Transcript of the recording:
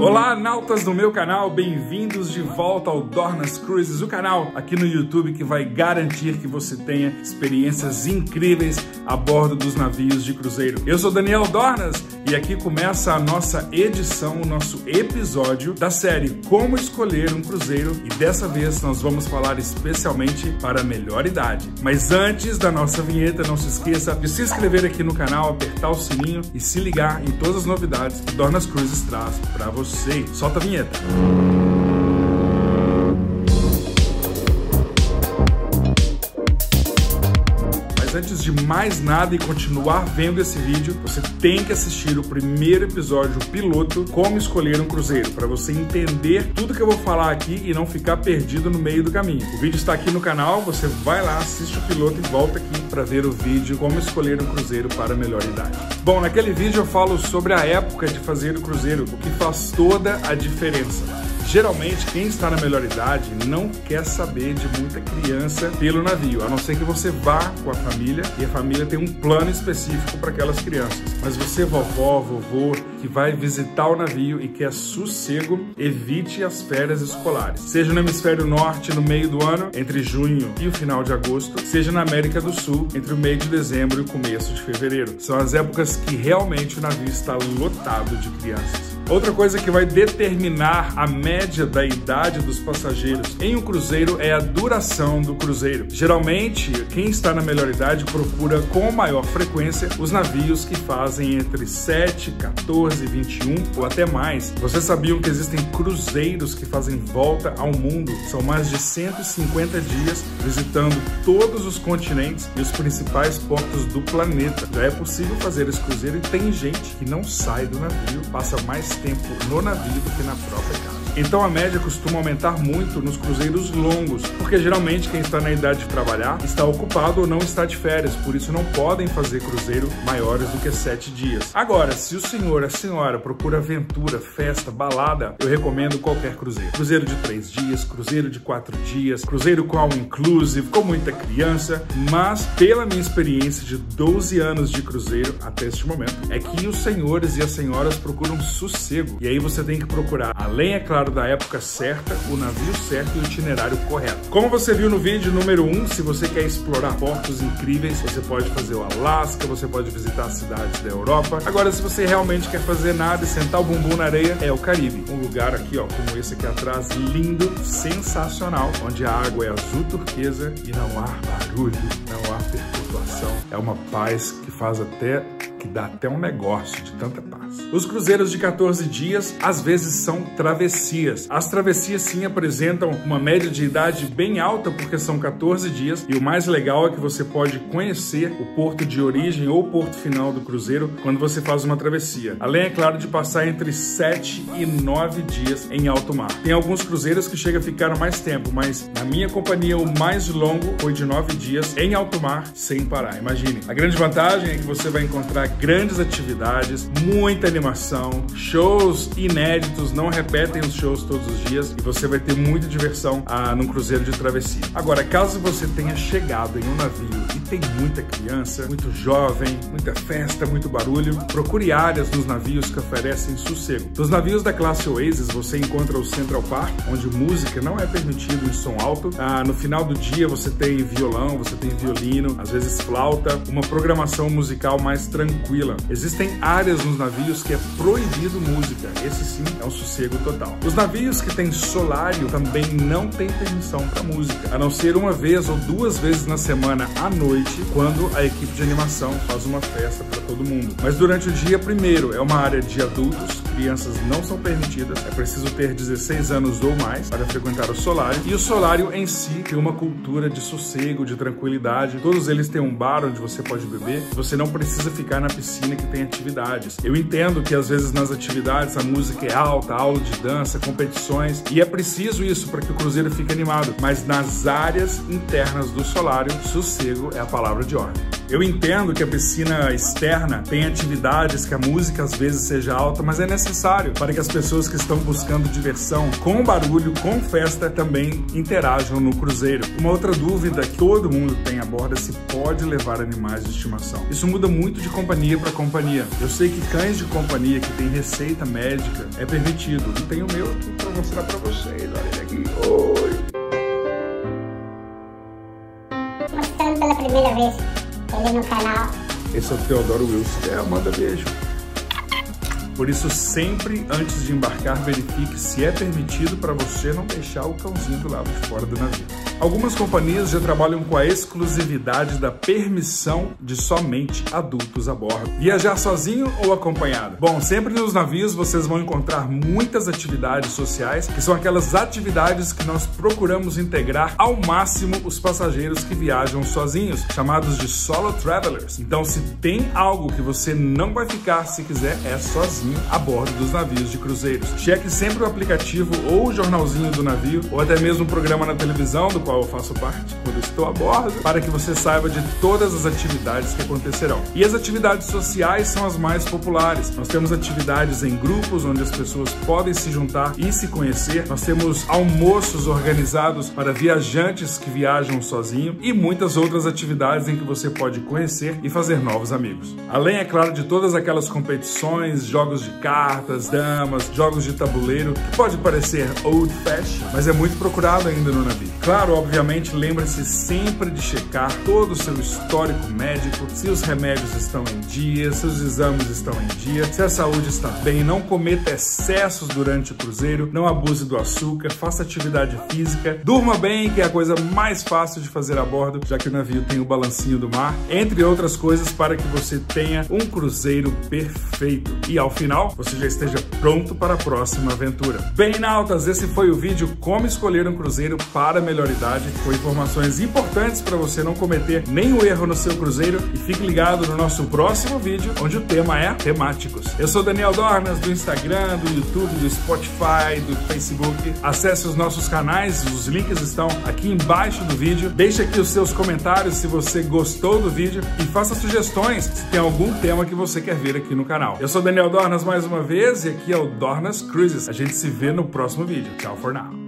Olá, nautas do meu canal, bem-vindos de volta ao Dornas Cruises, o canal aqui no YouTube que vai garantir que você tenha experiências incríveis a bordo dos navios de cruzeiro. Eu sou Daniel Dornas e aqui começa a nossa edição, o nosso episódio da série Como Escolher um Cruzeiro e dessa vez nós vamos falar especialmente para a melhor idade. Mas antes da nossa vinheta, não se esqueça de se inscrever aqui no canal, apertar o sininho e se ligar em todas as novidades que Dornas Cruises traz para você sei. Solta a vinheta. Antes de mais nada e continuar vendo esse vídeo, você tem que assistir o primeiro episódio piloto Como Escolher um Cruzeiro, para você entender tudo que eu vou falar aqui e não ficar perdido no meio do caminho. O vídeo está aqui no canal, você vai lá, assiste o piloto e volta aqui para ver o vídeo Como Escolher um Cruzeiro para a Melhor Idade. Bom, naquele vídeo eu falo sobre a época de fazer o cruzeiro, o que faz toda a diferença. Geralmente, quem está na melhor idade não quer saber de muita criança pelo navio, a não ser que você vá com a família e a família tem um plano específico para aquelas crianças. Mas você, vovó, vovô, que vai visitar o navio e quer sossego, evite as férias escolares. Seja no hemisfério norte no meio do ano, entre junho e o final de agosto, seja na América do Sul, entre o meio de dezembro e o começo de fevereiro. São as épocas que realmente o navio está lotado de crianças. Outra coisa que vai determinar a média da idade dos passageiros em um cruzeiro é a duração do cruzeiro. Geralmente, quem está na melhor idade procura com maior frequência os navios que fazem entre 7, 14, 21 ou até mais. Vocês sabiam que existem cruzeiros que fazem volta ao mundo? São mais de 150 dias visitando todos os continentes e os principais portos do planeta. Já é possível fazer esse cruzeiro e tem gente que não sai do navio, passa mais tempo no navio do que na própria casa. Então a média costuma aumentar muito nos cruzeiros longos, porque geralmente quem está na idade de trabalhar está ocupado ou não está de férias, por isso não podem fazer cruzeiro maiores do que sete dias. Agora, se o senhor, a senhora procura aventura, festa, balada, eu recomendo qualquer cruzeiro. Cruzeiro de três dias, cruzeiro de quatro dias, cruzeiro com all inclusive, com muita criança, mas pela minha experiência de 12 anos de cruzeiro até este momento, é que os senhores e as senhoras procuram sossego. E aí você tem que procurar, além, é claro, da época certa, o navio certo e o itinerário correto. Como você viu no vídeo número 1, um, se você quer explorar portos incríveis, você pode fazer o Alasca, você pode visitar cidades da Europa. Agora, se você realmente quer fazer nada e sentar o bumbum na areia, é o Caribe. Um lugar aqui, ó, como esse aqui atrás, lindo, sensacional, onde a água é azul turquesa e não há barulho, não há perturbação. É uma paz que faz até que dá até um negócio de tanta paz. Os cruzeiros de 14 dias às vezes são travessias. As travessias sim apresentam uma média de idade bem alta porque são 14 dias e o mais legal é que você pode conhecer o porto de origem ou porto final do cruzeiro quando você faz uma travessia. Além, é claro, de passar entre 7 e 9 dias em alto mar. Tem alguns cruzeiros que chegam a ficar mais tempo, mas na minha companhia o mais longo foi de 9 dias em alto mar sem parar. Imagine. A grande vantagem é que você vai encontrar grandes atividades, muita animação, shows inéditos, não repetem os shows todos os dias e você vai ter muita diversão ah, num cruzeiro de travessia. Agora, caso você tenha chegado em um navio e tem muita criança, muito jovem, muita festa, muito barulho, procure áreas nos navios que oferecem sossego. Nos navios da classe Oasis você encontra o Central Park, onde música não é permitido em som alto. Ah, no final do dia você tem violão, você tem violino, às vezes flauta, uma programação musical mais tranquila tranquila. Existem áreas nos navios que é proibido música. Esse sim é um sossego total. Os navios que têm solário também não têm permissão para música, a não ser uma vez ou duas vezes na semana à noite, quando a equipe de animação faz uma festa para todo mundo. Mas durante o dia, primeiro, é uma área de adultos, crianças não são permitidas, é preciso ter 16 anos ou mais para frequentar o solário. E o solário em si tem uma cultura de sossego, de tranquilidade. Todos eles têm um bar onde você pode beber. Você não precisa ficar na piscina que tem atividades. Eu entendo que às vezes nas atividades a música é alta, aula de dança, competições, e é preciso isso para que o cruzeiro fique animado. Mas nas áreas internas do solário, sossego é a palavra de ordem. Eu entendo que a piscina externa tem atividades que a música às vezes seja alta, mas é necessário para que as pessoas que estão buscando diversão com barulho, com festa, também interajam no cruzeiro. Uma outra dúvida que todo mundo tem a bordo é se pode levar animais de estimação. Isso muda muito de companhia para companhia. Eu sei que cães de companhia que tem receita médica é permitido. E tem o meu aqui para mostrar para vocês. Olha ele aqui. Oi! Mostrando pela primeira vez ele no canal. Esse é o Teodoro Wilson. É, manda beijo. Por isso, sempre antes de embarcar, verifique se é permitido para você não deixar o cãozinho do lado de fora do navio. Algumas companhias já trabalham com a exclusividade da permissão de somente adultos a bordo. Viajar sozinho ou acompanhado? Bom, sempre nos navios vocês vão encontrar muitas atividades sociais, que são aquelas atividades que nós procuramos integrar ao máximo os passageiros que viajam sozinhos, chamados de solo travelers. Então, se tem algo que você não vai ficar se quiser, é sozinho a bordo dos navios de cruzeiros. Cheque sempre o aplicativo ou o jornalzinho do navio, ou até mesmo o programa na televisão do qual eu faço parte quando estou a bordo, para que você saiba de todas as atividades que acontecerão. E as atividades sociais são as mais populares. Nós temos atividades em grupos onde as pessoas podem se juntar e se conhecer. Nós temos almoços organizados para viajantes que viajam sozinho e muitas outras atividades em que você pode conhecer e fazer novos amigos. Além, é claro, de todas aquelas competições, jogos de cartas, damas, jogos de tabuleiro, que pode parecer old fashion, mas é muito procurado ainda no navio. Claro, obviamente, lembre-se sempre de checar todo o seu histórico médico, se os remédios estão em dia, se os exames estão em dia, se a saúde está bem, não cometa excessos durante o cruzeiro, não abuse do açúcar, faça atividade física, durma bem, que é a coisa mais fácil de fazer a bordo, já que o navio tem o balancinho do mar, entre outras coisas, para que você tenha um cruzeiro perfeito. E ao final, você já esteja pronto para a próxima aventura. Bem, nautas, esse foi o vídeo Como Escolher um Cruzeiro para Melhor com informações importantes para você não cometer nenhum erro no seu cruzeiro e fique ligado no nosso próximo vídeo, onde o tema é temáticos. Eu sou Daniel Dornas, do Instagram, do YouTube, do Spotify, do Facebook. Acesse os nossos canais, os links estão aqui embaixo do vídeo. Deixe aqui os seus comentários se você gostou do vídeo e faça sugestões se tem algum tema que você quer ver aqui no canal. Eu sou Daniel Dornas mais uma vez e aqui é o Dornas Cruises. A gente se vê no próximo vídeo. Tchau for now.